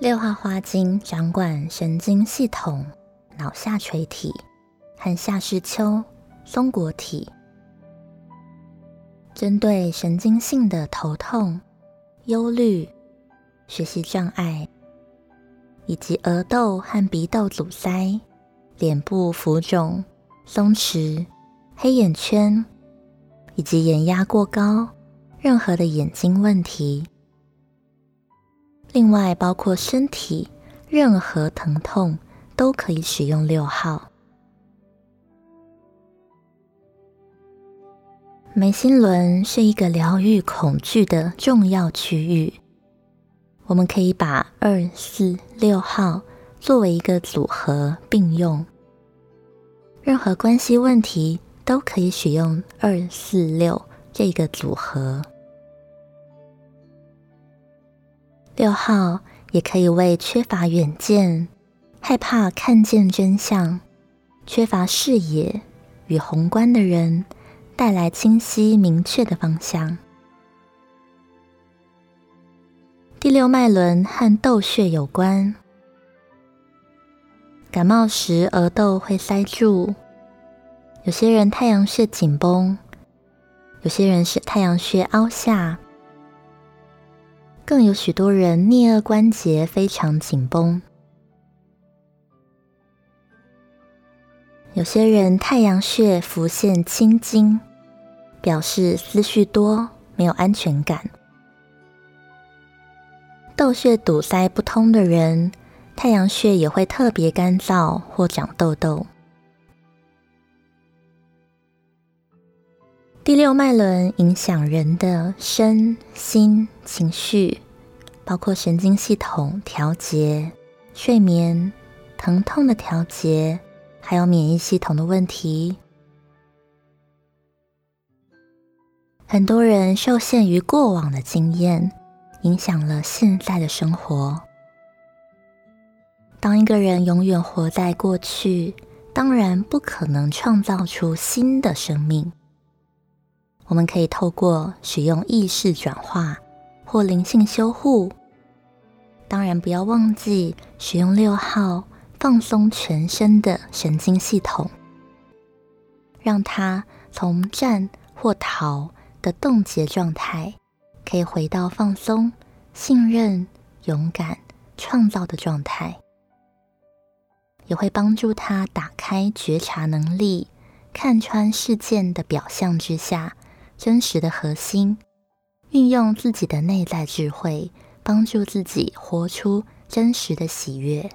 六号花精掌管神经系统、脑下垂体和下视丘、松果体，针对神经性的头痛、忧虑、学习障碍，以及额窦和鼻窦阻塞、脸部浮肿、松弛、黑眼圈，以及眼压过高，任何的眼睛问题。另外，包括身体任何疼痛都可以使用六号。眉心轮是一个疗愈恐惧的重要区域，我们可以把二、四、六号作为一个组合并用。任何关系问题都可以使用二、四、六这个组合。六号也可以为缺乏远见、害怕看见真相、缺乏视野与宏观的人带来清晰明确的方向。第六脉轮和窦穴有关，感冒时额窦会塞住，有些人太阳穴紧绷，有些人是太阳穴凹下。更有许多人颞颌关节非常紧绷，有些人太阳穴浮现青筋，表示思绪多，没有安全感。窦穴堵塞不通的人，太阳穴也会特别干燥或长痘痘。第六脉轮影响人的身心情绪，包括神经系统调节、睡眠、疼痛的调节，还有免疫系统的问题。很多人受限于过往的经验，影响了现在的生活。当一个人永远活在过去，当然不可能创造出新的生命。我们可以透过使用意识转化或灵性修护，当然不要忘记使用六号放松全身的神经系统，让它从战或逃的冻结状态，可以回到放松、信任、勇敢、创造的状态，也会帮助他打开觉察能力，看穿事件的表象之下。真实的核心，运用自己的内在智慧，帮助自己活出真实的喜悦。